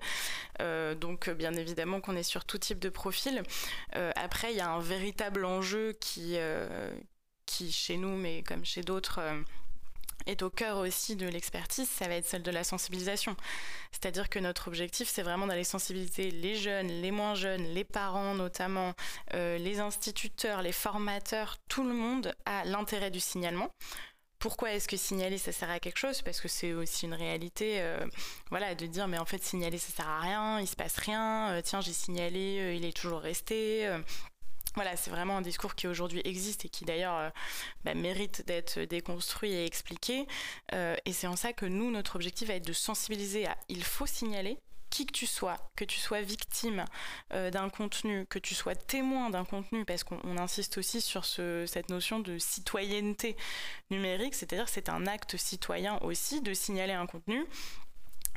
Euh, donc, bien évidemment, qu'on est sur tout type de profil. après, il y a un véritable enjeu qui, qui, chez nous, mais comme chez d'autres, est au cœur aussi de l'expertise, ça va être celle de la sensibilisation. C'est-à-dire que notre objectif, c'est vraiment d'aller sensibiliser les jeunes, les moins jeunes, les parents notamment, euh, les instituteurs, les formateurs, tout le monde à l'intérêt du signalement. Pourquoi est-ce que signaler ça sert à quelque chose? Parce que c'est aussi une réalité, euh, voilà, de dire mais en fait signaler ça sert à rien, il se passe rien. Euh, tiens j'ai signalé, il est toujours resté. Voilà, c'est vraiment un discours qui aujourd'hui existe et qui d'ailleurs euh, bah, mérite d'être déconstruit et expliqué. Euh, et c'est en ça que nous, notre objectif va être de sensibiliser à il faut signaler qui que tu sois, que tu sois victime euh, d'un contenu, que tu sois témoin d'un contenu, parce qu'on insiste aussi sur cette notion de citoyenneté numérique, c'est-à-dire c'est un acte citoyen aussi de signaler un contenu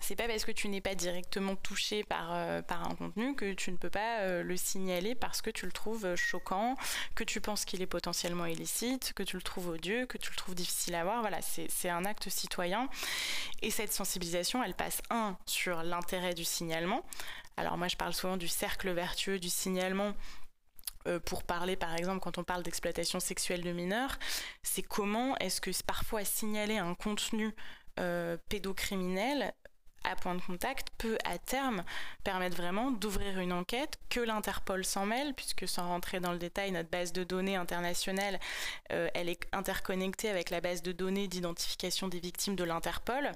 c'est pas parce que tu n'es pas directement touché par, euh, par un contenu que tu ne peux pas euh, le signaler parce que tu le trouves euh, choquant, que tu penses qu'il est potentiellement illicite, que tu le trouves odieux, que tu le trouves difficile à voir. Voilà, c'est un acte citoyen. Et cette sensibilisation, elle passe, un, sur l'intérêt du signalement. Alors moi, je parle souvent du cercle vertueux du signalement pour parler, par exemple, quand on parle d'exploitation sexuelle de mineurs, c'est comment est-ce que parfois signaler un contenu pédocriminel à point de contact peut à terme permettre vraiment d'ouvrir une enquête, que l'Interpol s'en mêle, puisque sans rentrer dans le détail, notre base de données internationale, euh, elle est interconnectée avec la base de données d'identification des victimes de l'Interpol,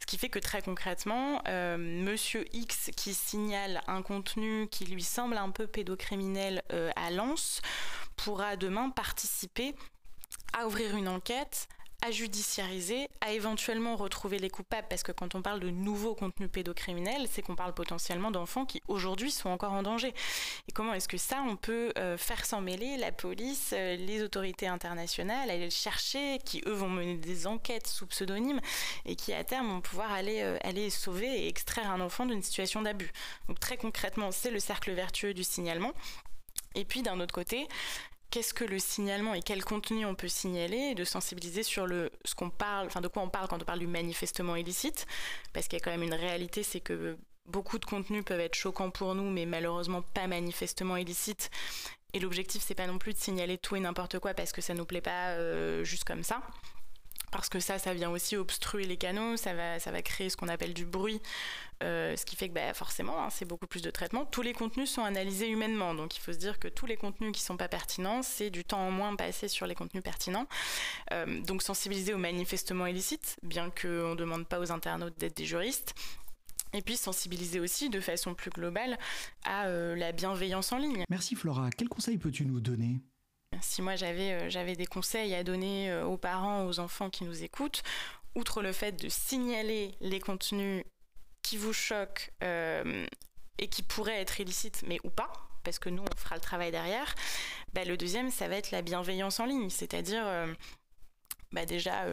ce qui fait que très concrètement, euh, Monsieur X qui signale un contenu qui lui semble un peu pédocriminel euh, à Lens pourra demain participer à ouvrir une enquête à judiciariser, à éventuellement retrouver les coupables, parce que quand on parle de nouveaux contenus pédocriminels, c'est qu'on parle potentiellement d'enfants qui aujourd'hui sont encore en danger. Et comment est-ce que ça, on peut euh, faire s'en mêler la police, euh, les autorités internationales, aller le chercher, qui eux vont mener des enquêtes sous pseudonyme et qui à terme vont pouvoir aller, euh, aller sauver et extraire un enfant d'une situation d'abus. Donc très concrètement, c'est le cercle vertueux du signalement. Et puis d'un autre côté, qu'est-ce que le signalement et quel contenu on peut signaler de sensibiliser sur le ce qu'on parle, enfin de quoi on parle quand on parle du manifestement illicite, parce qu'il y a quand même une réalité, c'est que beaucoup de contenus peuvent être choquants pour nous, mais malheureusement pas manifestement illicites. Et l'objectif, c'est pas non plus de signaler tout et n'importe quoi parce que ça nous plaît pas euh, juste comme ça. Parce que ça, ça vient aussi obstruer les canaux, ça va, ça va créer ce qu'on appelle du bruit, euh, ce qui fait que bah, forcément, hein, c'est beaucoup plus de traitement. Tous les contenus sont analysés humainement, donc il faut se dire que tous les contenus qui sont pas pertinents, c'est du temps en moins passé sur les contenus pertinents. Euh, donc sensibiliser aux manifestements illicites, bien qu'on ne demande pas aux internautes d'être des juristes. Et puis sensibiliser aussi de façon plus globale à euh, la bienveillance en ligne. Merci Flora. Quels conseils peux-tu nous donner? Si moi j'avais euh, j'avais des conseils à donner euh, aux parents, aux enfants qui nous écoutent, outre le fait de signaler les contenus qui vous choquent euh, et qui pourraient être illicites, mais ou pas, parce que nous on fera le travail derrière, bah, le deuxième ça va être la bienveillance en ligne, c'est-à-dire bah, déjà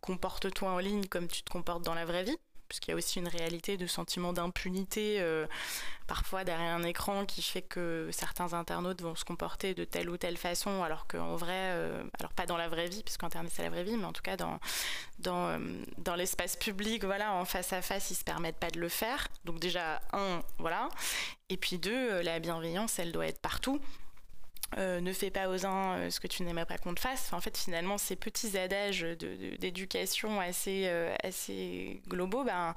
comporte-toi en ligne comme tu te comportes dans la vraie vie puisqu'il y a aussi une réalité de sentiment d'impunité euh, parfois derrière un écran qui fait que certains internautes vont se comporter de telle ou telle façon alors qu'en vrai, euh, alors pas dans la vraie vie, puisqu'Internet c'est la vraie vie, mais en tout cas dans, dans, euh, dans l'espace public, voilà, en face à face, ils se permettent pas de le faire. Donc déjà, un, voilà. Et puis deux, la bienveillance, elle doit être partout. Euh, ne fais pas aux uns euh, ce que tu n'aimerais pas qu'on te fasse. en fait, finalement, ces petits adages d'éducation assez, euh, globaux ben,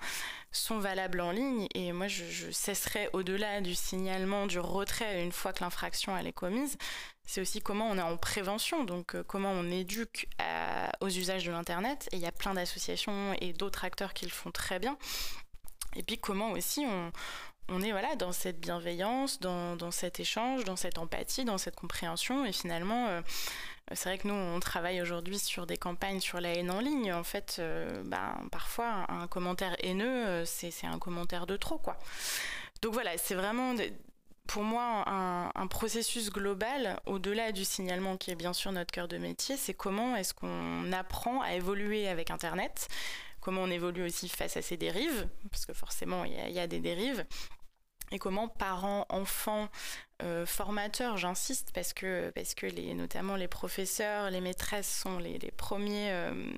sont valables en ligne. Et moi, je, cesserai au-delà du signalement, du retrait une fois que l'infraction est commise. C'est aussi comment on est en prévention, donc comment on éduque aux usages de l'Internet. Et il y a plein d'associations et d'autres acteurs qui le font très bien. Et puis comment aussi on, on est voilà dans cette bienveillance, dans, dans, cet échange, dans cette empathie, dans cette compréhension. Et finalement, euh, c'est vrai que nous, on travaille aujourd'hui sur des campagnes sur la haine en ligne. En fait, euh, ben, parfois, un commentaire haineux, euh, c'est un commentaire de trop, quoi. Donc voilà, c'est vraiment pour moi un, un processus global, au-delà du signalement qui est bien sûr notre cœur de métier, c'est comment est-ce qu'on apprend à évoluer avec Internet comment on évolue aussi face à ces dérives, parce que forcément il y, a des dérives, et comment parents, enfants, euh, formateurs, j'insiste, parce que, parce que notamment les professeurs, les maîtresses sont les, premiers, euh,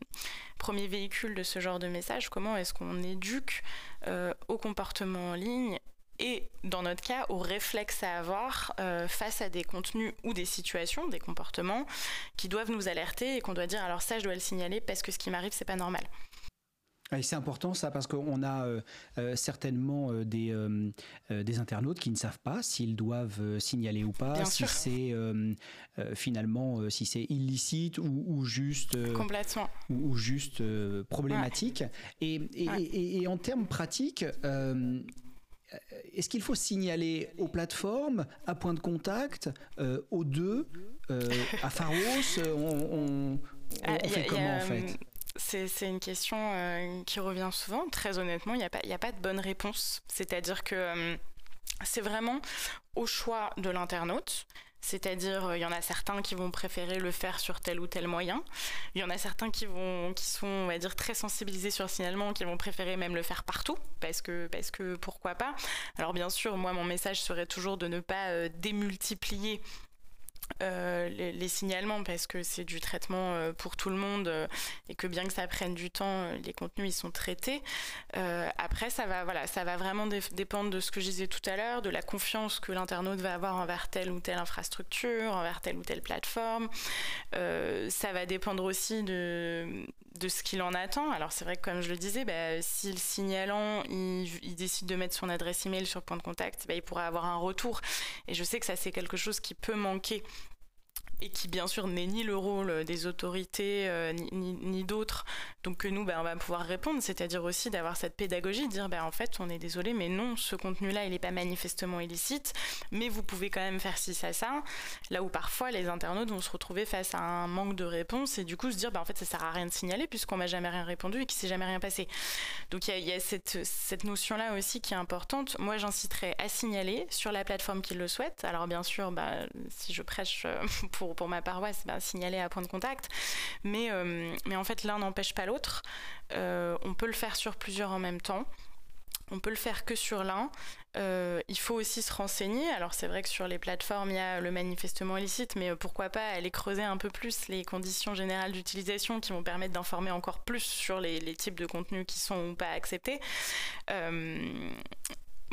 premiers véhicules de ce genre de message, comment est-ce qu'on éduque euh, au comportement en ligne et dans notre cas, au réflexe à avoir face à des contenus ou des situations, des comportements qui doivent nous alerter et qu'on doit dire alors ça je dois le signaler parce que ce qui m'arrive c'est pas normal c'est important ça parce qu'on a euh, euh, certainement euh, des, internautes qui ne savent pas s'ils doivent signaler ou pas, si c'est finalement si c'est illicite ou, juste complètement ou, juste problématique. Et, et, et, en termes pratiques. est-ce qu'il faut signaler aux plateformes, à point de contact, aux deux, à Pharos On, on, fait comment en fait? C'est une question euh, qui revient souvent. Très honnêtement, il n'y a, pas, a pas de bonne réponse. C'est-à-dire que euh, c'est vraiment au choix de l'internaute. C'est-à-dire, euh, il y en a certains qui vont préférer le faire sur tel ou tel moyen. Il y en a certains qui vont, qui sont, on va dire, très sensibilisés sur le signalement, qui vont préférer même le faire partout, parce que, parce que pourquoi pas. Alors bien sûr, moi, mon message serait toujours de ne pas démultiplier euh, les, signalements parce que c'est du traitement euh, pour tout le monde euh, et que bien que ça prenne du temps, les contenus ils sont traités. après, ça va, voilà, ça va vraiment dépendre de ce que je disais tout à l'heure, de la confiance que l'internaute va avoir envers telle ou telle infrastructure, envers telle ou telle plateforme. ça va dépendre aussi de, de ce qu'il en attend. Alors c'est vrai que comme je le disais, bah, si le signalant il, décide de mettre son adresse email sur point de contact, bah, il pourra avoir un retour. Et je sais que ça c'est quelque chose qui peut manquer et qui bien sûr n'est ni le rôle des autorités euh, ni, d'autres, donc que nous ben, on va pouvoir répondre, c'est-à-dire aussi d'avoir cette pédagogie, de dire ben, en fait on est désolé mais non, ce contenu-là il n'est pas manifestement illicite, mais vous pouvez quand même faire ci, ça, ça, là où parfois les internautes vont se retrouver face à un manque de réponse et du coup se dire ben, en fait ça sert à rien de signaler puisqu'on m'a jamais rien répondu et qu'il s'est jamais rien passé. Donc il y a, cette, cette notion-là aussi qui est importante. Moi j'inciterais à signaler sur la plateforme qui le souhaite. Alors bien sûr, ben, si je prêche euh, pour ma paroisse, ben, signaler à point de contact. Mais, euh, mais en fait, l'un n'empêche pas l'autre. Euh, on peut le faire sur plusieurs en même temps. On peut le faire que sur l'un. Euh, il faut aussi se renseigner. Alors c'est vrai que sur les plateformes, il y a le manifestement illicite, mais pourquoi pas aller creuser un peu plus les conditions générales d'utilisation qui vont permettre d'informer encore plus sur les, types de contenus qui sont ou pas acceptés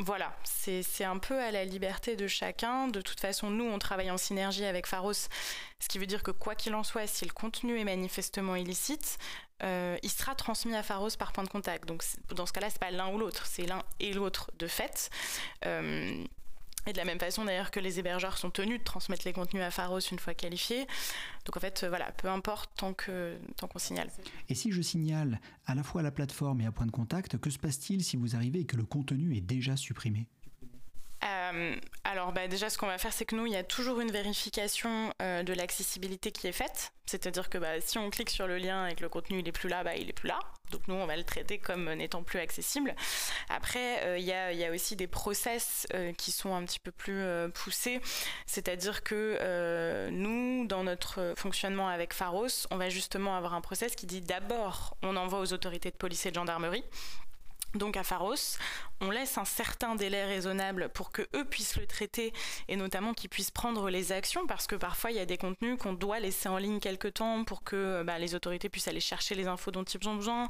Voilà, c'est un peu à la liberté de chacun. De toute façon, nous, on travaille en synergie avec Pharos, ce qui veut dire que quoi qu'il en soit, si le contenu est manifestement illicite, euh, il sera transmis à Pharos par point de contact. Donc dans ce cas-là, c'est pas l'un ou l'autre, c'est l'un et l'autre de fait. Euh, et de la même façon d'ailleurs que les hébergeurs sont tenus de transmettre les contenus à Pharos une fois qualifiés. Donc en fait, euh, voilà, peu importe tant qu'on tant qu'on signale. Et si je signale à la fois à la plateforme et à point de contact, que se passe-t-il si vous arrivez et que le contenu est déjà supprimé? Euh, alors bah, déjà ce qu'on va faire c'est que nous il y a toujours une vérification euh, de l'accessibilité qui est faite, c'est-à-dire que bah, si on clique sur le lien et que le contenu il est plus là, bah, il est plus là. Donc nous on va le traiter comme n'étant plus accessible. Après euh, il y, y, a, aussi des process qui sont un petit peu plus poussés, c'est-à-dire que nous dans notre fonctionnement avec Pharos, on va justement avoir un process qui dit d'abord on envoie aux autorités de police et de gendarmerie donc à Pharos, on laisse un certain délai raisonnable pour que eux puissent le traiter et notamment qu'ils puissent prendre les actions parce que parfois il y a des contenus qu'on doit laisser en ligne quelque temps pour que bah, les autorités puissent aller chercher les infos dont ils ont besoin.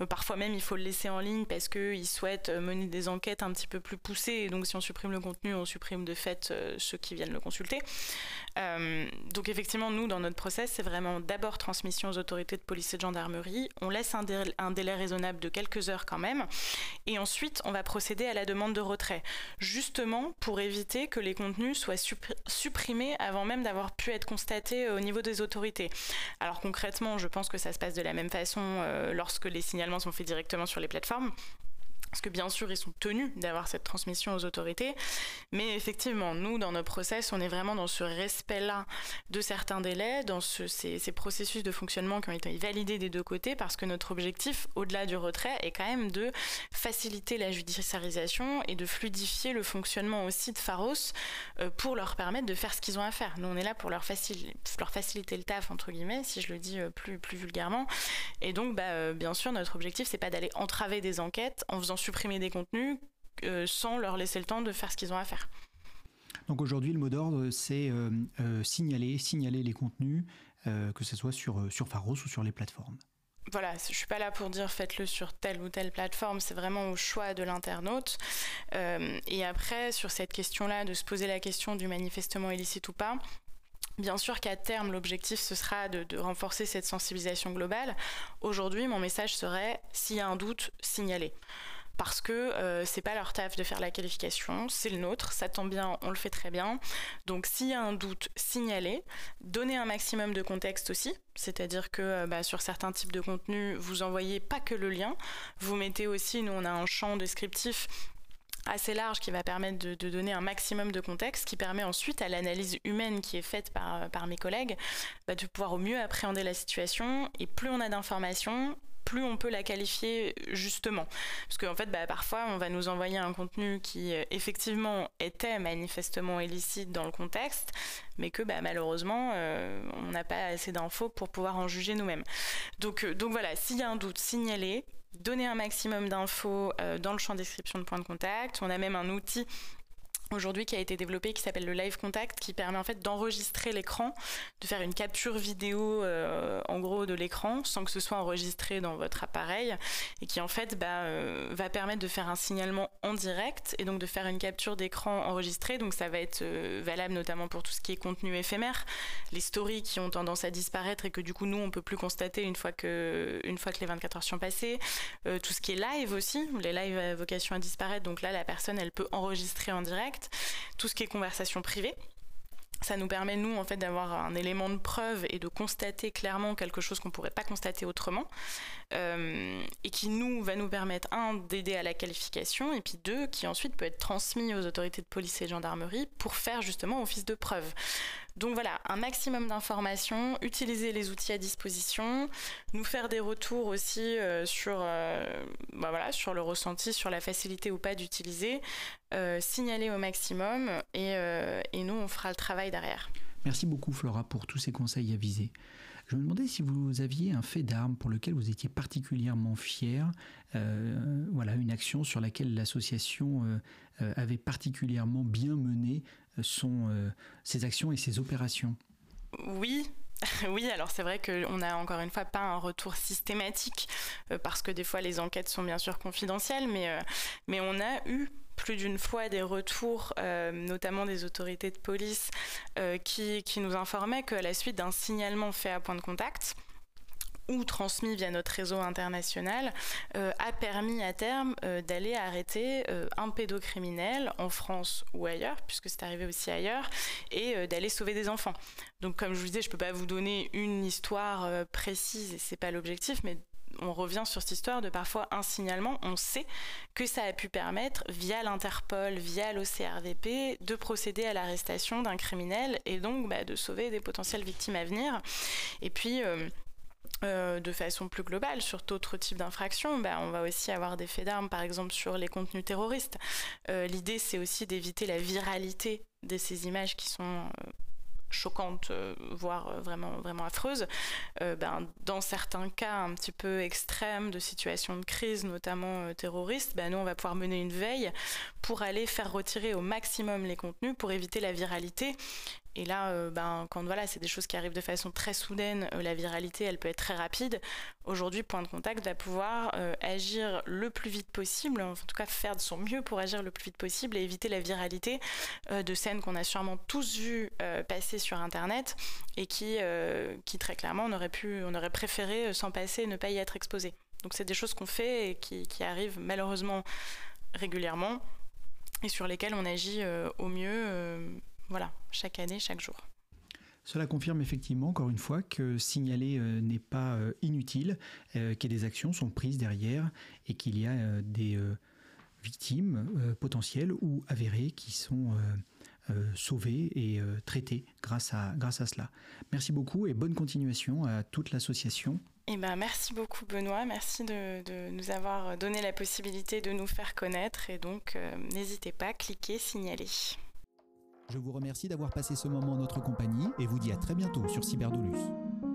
Euh, parfois même il faut le laisser en ligne parce qu'ils souhaitent mener des enquêtes un petit peu plus poussées et donc si on supprime le contenu, on supprime de fait euh, ceux qui viennent le consulter. Euh, donc effectivement, nous, dans notre process, c'est vraiment d'abord transmission aux autorités de police et de gendarmerie. On laisse un délai, raisonnable de quelques heures quand même. Et ensuite, on va procéder à la demande de retrait, justement pour éviter que les contenus soient supprimés avant même d'avoir pu être constatés au niveau des autorités. Alors concrètement, je pense que ça se passe de la même façon euh, lorsque les signalements sont faits directement sur les plateformes. Parce que bien sûr, ils sont tenus d'avoir cette transmission aux autorités. Mais effectivement, nous, dans nos process, on est vraiment dans ce respect-là de certains délais, dans ces, processus de fonctionnement qui ont été validés des deux côtés, parce que notre objectif, au-delà du retrait, est quand même de faciliter la judiciarisation et de fluidifier le fonctionnement aussi de Pharos euh, pour leur permettre de faire ce qu'ils ont à faire. Nous, on est là pour leur, faciliter le taf, entre guillemets, si je le dis euh, plus, plus vulgairement. Et donc, bah, euh, bien sûr, notre objectif, c'est pas d'aller entraver des enquêtes en faisant supprimer des contenus euh, sans leur laisser le temps de faire ce qu'ils ont à faire. Donc aujourd'hui, le mot d'ordre, c'est euh, euh, signaler, signaler les contenus, que ce soit sur, sur Pharos ou sur les plateformes. Voilà, je suis pas là pour dire faites-le sur telle ou telle plateforme, c'est vraiment au choix de l'internaute. et après, sur cette question-là, de se poser la question du manifestement illicite ou pas, Bien sûr qu'à terme, l'objectif, ce sera de, de, renforcer cette sensibilisation globale. Aujourd'hui, mon message serait, s'il y a un doute, signalez parce que euh, c'est pas leur taf de faire la qualification, c'est le nôtre, ça tombe bien, on le fait très bien. Donc s'il y a un doute, signalez, donnez un maximum de contexte aussi, c'est-à-dire que euh, bah, sur certains types de contenus, vous envoyez pas que le lien, vous mettez aussi, nous on a un champ descriptif assez large qui va permettre de, donner un maximum de contexte, qui permet ensuite à l'analyse humaine qui est faite par, par mes collègues bah, de pouvoir au mieux appréhender la situation. Et plus on a d'informations, plus on peut la qualifier justement. Parce qu'en fait, bah, parfois, on va nous envoyer un contenu qui euh, effectivement était manifestement illicite dans le contexte, mais que bah, malheureusement, euh, on n'a pas assez d'infos pour pouvoir en juger nous-mêmes. Donc, euh, donc voilà, s'il y a un doute, signalez. Donner un maximum d'infos dans le champ description de point de contact. On a même un outil aujourd'hui qui a été développé qui s'appelle le live contact qui permet en fait d'enregistrer l'écran de faire une capture vidéo euh, en gros de l'écran sans que ce soit enregistré dans votre appareil et qui en fait bah, euh, va permettre de faire un signalement en direct et donc de faire une capture d'écran enregistrée. Donc ça va être euh, valable notamment pour tout ce qui est contenu éphémère. Les stories qui ont tendance à disparaître et que du coup nous on peut plus constater une fois que une fois que les 24 heures sont passées. Tout ce qui est live aussi les lives à vocation à disparaître. Donc là la personne elle peut enregistrer en direct tout ce qui est conversation privée. Ça nous permet, nous, en fait, d'avoir un élément de preuve et de constater clairement quelque chose qu'on ne pourrait pas constater autrement. Euh, et qui, nous, va nous permettre, un, d'aider à la qualification, et puis deux, qui ensuite peut être transmis aux autorités de police et de gendarmerie pour faire justement office de preuve. Donc voilà, un maximum d'informations, utiliser les outils à disposition, nous faire des retours aussi euh, sur, euh, bah voilà, sur le ressenti, sur la facilité ou pas d'utiliser, euh, signaler au maximum et, et nous, on fera le travail derrière. Merci beaucoup Flora pour tous ces conseils avisés. Je me demandais si vous aviez un fait d'armes pour lequel vous étiez particulièrement fier, euh, voilà, une action sur laquelle l'association euh, euh, avait particulièrement bien mené son, ses actions et ses opérations. Oui, oui, alors c'est vrai qu'on n'a encore une fois pas un retour systématique parce que des fois les enquêtes sont bien sûr confidentielles, mais, mais on a eu plus d'une fois des retours, notamment des autorités de police, qui, qui nous informaient qu'à la suite d'un signalement fait à point de contact, ou transmis via notre réseau international, euh, a permis à terme euh, d'aller arrêter euh, un pédocriminel en France ou ailleurs, puisque c'est arrivé aussi ailleurs, et d'aller sauver des enfants. Donc comme je vous disais, je ne peux pas vous donner une histoire précise, et c'est pas l'objectif, mais on revient sur cette histoire de parfois un signalement, on sait que ça a pu permettre, via l'Interpol, via l'OCRVP, de procéder à l'arrestation d'un criminel et donc bah, de sauver des potentielles victimes à venir. Et puis, de façon plus globale sur d'autres types d'infractions, ben, on va aussi avoir des faits d'armes, par exemple sur les contenus terroristes. Euh, l'idée, c'est aussi d'éviter la viralité de ces images qui sont euh, choquantes, voire vraiment, vraiment affreuses. ben, dans certains cas un petit peu extrêmes de situations de crise, notamment terroristes, ben, nous, on va pouvoir mener une veille pour aller faire retirer au maximum les contenus pour éviter la viralité et là, euh, ben, quand voilà, c'est des choses qui arrivent de façon très soudaine, euh, la viralité, elle peut être très rapide. Aujourd'hui, Point de Contact va pouvoir euh, agir le plus vite possible, en tout cas faire de son mieux pour agir le plus vite possible et éviter la viralité de scènes qu'on a sûrement tous vues passer sur Internet et qui, qui très clairement, on aurait, pu, on aurait préféré s'en passer et ne pas y être exposé. Donc c'est des choses qu'on fait et qui, qui, arrivent malheureusement régulièrement et sur lesquelles on agit au mieux voilà, chaque année, chaque jour. Cela confirme effectivement, encore une fois, que signaler euh, n'est pas euh, inutile, euh, que des actions sont prises derrière et qu'il y a des victimes potentielles ou avérées qui sont sauvées et traitées grâce à, grâce à cela. Merci beaucoup et bonne continuation à toute l'association. Eh ben, merci beaucoup Benoît, merci de, de, nous avoir donné la possibilité de nous faire connaître et donc n'hésitez pas, cliquez, signalez. Je vous remercie d'avoir passé ce moment en notre compagnie et vous dis à très bientôt sur Cyberdolus.